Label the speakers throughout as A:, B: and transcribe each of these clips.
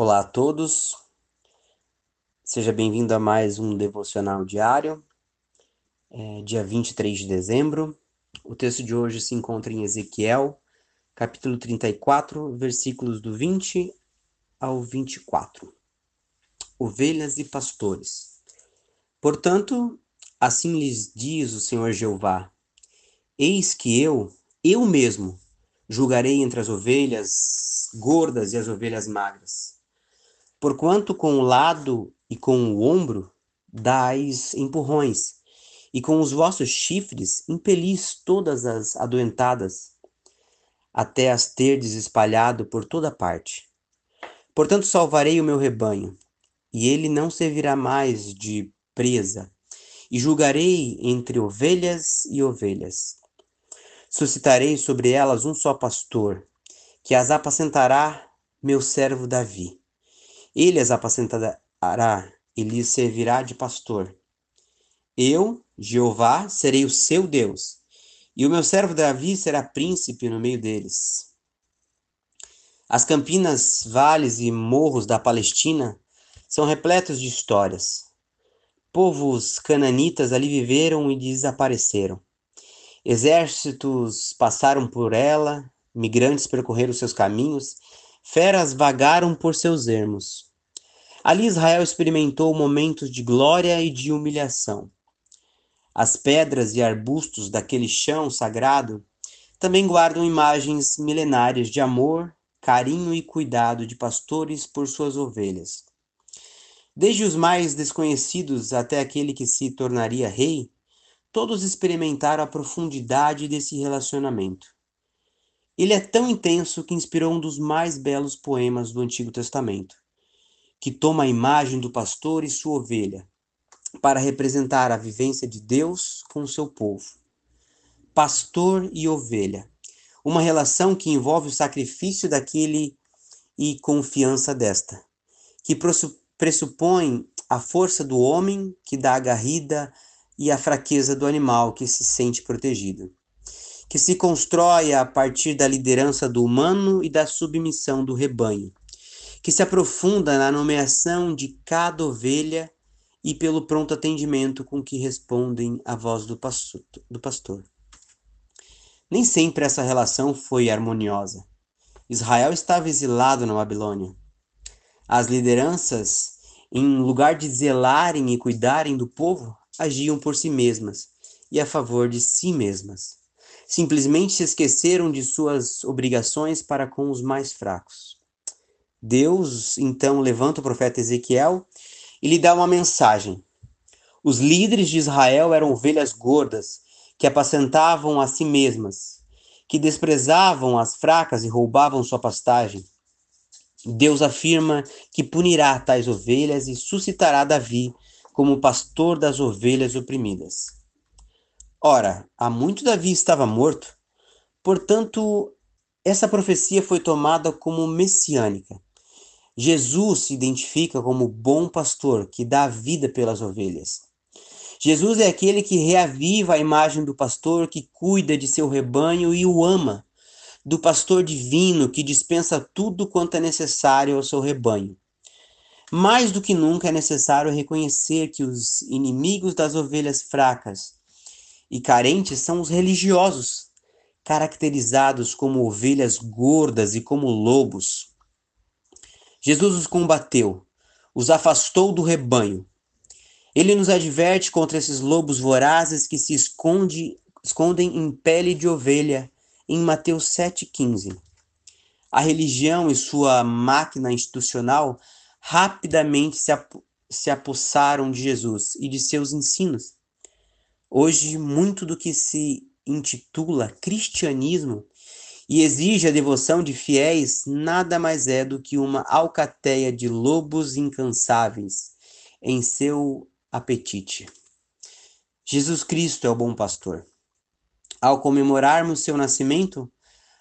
A: Olá a todos, seja bem-vindo a mais um devocional diário, é, dia 23 de dezembro. O texto de hoje se encontra em Ezequiel, capítulo 34, versículos do 20 ao 24. Ovelhas e pastores. Portanto, assim lhes diz o Senhor Jeová: Eis que eu, eu mesmo, julgarei entre as ovelhas gordas e as ovelhas magras Porquanto com o lado e com o ombro dais empurrões, e com os vossos chifres impelis todas as adoentadas, até as terdes espalhado por toda parte. Portanto salvarei o meu rebanho, e ele não servirá mais de presa, e julgarei entre ovelhas e ovelhas. Suscitarei sobre elas um só pastor, que as apacentará meu servo Davi ele as apacentará e lhes servirá de pastor. Eu, Jeová, serei o seu Deus, e o meu servo Davi será príncipe no meio deles. As campinas, vales e morros da Palestina são repletos de histórias. Povos cananitas ali viveram e desapareceram. Exércitos passaram por ela, migrantes percorreram seus caminhos, feras vagaram por seus ermos. Ali Israel experimentou momentos de glória e de humilhação. As pedras e arbustos daquele chão sagrado também guardam imagens milenárias de amor, carinho e cuidado de pastores por suas ovelhas. Desde os mais desconhecidos até aquele que se tornaria rei, todos experimentaram a profundidade desse relacionamento. Ele é tão intenso que inspirou um dos mais belos poemas do Antigo Testamento que toma a imagem do pastor e sua ovelha, para representar a vivência de Deus com o seu povo. Pastor e ovelha, uma relação que envolve o sacrifício daquele e confiança desta, que pressupõe a força do homem que dá a garrida e a fraqueza do animal que se sente protegido, que se constrói a partir da liderança do humano e da submissão do rebanho, que se aprofunda na nomeação de cada ovelha e pelo pronto atendimento com que respondem à voz do pastor. Nem sempre essa relação foi harmoniosa. Israel estava exilado na Babilônia. As lideranças, em lugar de zelarem e cuidarem do povo, agiam por si mesmas e a favor de si mesmas. Simplesmente se esqueceram de suas obrigações para com os mais fracos. Deus então levanta o profeta Ezequiel e lhe dá uma mensagem. Os líderes de Israel eram ovelhas gordas que apacentavam a si mesmas, que desprezavam as fracas e roubavam sua pastagem. Deus afirma que punirá tais ovelhas e suscitará Davi como pastor das ovelhas oprimidas. Ora, há muito Davi estava morto, portanto, essa profecia foi tomada como messiânica. Jesus se identifica como bom pastor que dá vida pelas ovelhas. Jesus é aquele que reaviva a imagem do pastor que cuida de seu rebanho e o ama, do pastor divino que dispensa tudo quanto é necessário ao seu rebanho. Mais do que nunca é necessário reconhecer que os inimigos das ovelhas fracas e carentes são os religiosos, caracterizados como ovelhas gordas e como lobos. Jesus os combateu, os afastou do rebanho. Ele nos adverte contra esses lobos vorazes que se esconde, escondem em pele de ovelha, em Mateus 7,15. A religião e sua máquina institucional rapidamente se, ap se apossaram de Jesus e de seus ensinos. Hoje, muito do que se intitula cristianismo e exige a devoção de fiéis, nada mais é do que uma alcateia de lobos incansáveis em seu apetite. Jesus Cristo é o bom pastor. Ao comemorarmos seu nascimento,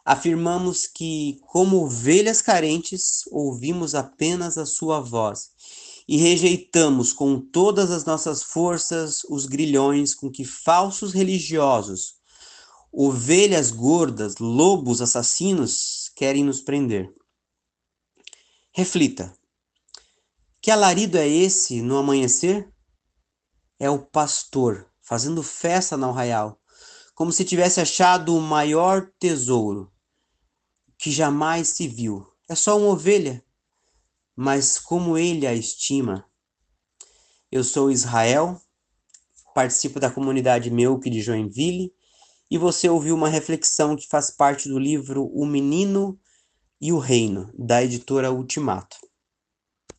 A: afirmamos que, como ovelhas carentes, ouvimos apenas a sua voz e rejeitamos com todas as nossas forças os grilhões com que falsos religiosos Ovelhas gordas, lobos assassinos querem nos prender. Reflita: Que alarido é esse no amanhecer? É o pastor fazendo festa no arraial, como se tivesse achado o maior tesouro que jamais se viu. É só uma ovelha, mas como ele a estima. Eu sou Israel, participo da comunidade Melk de Joinville, e você ouviu uma reflexão que faz parte do livro O Menino e o Reino, da editora Ultimato.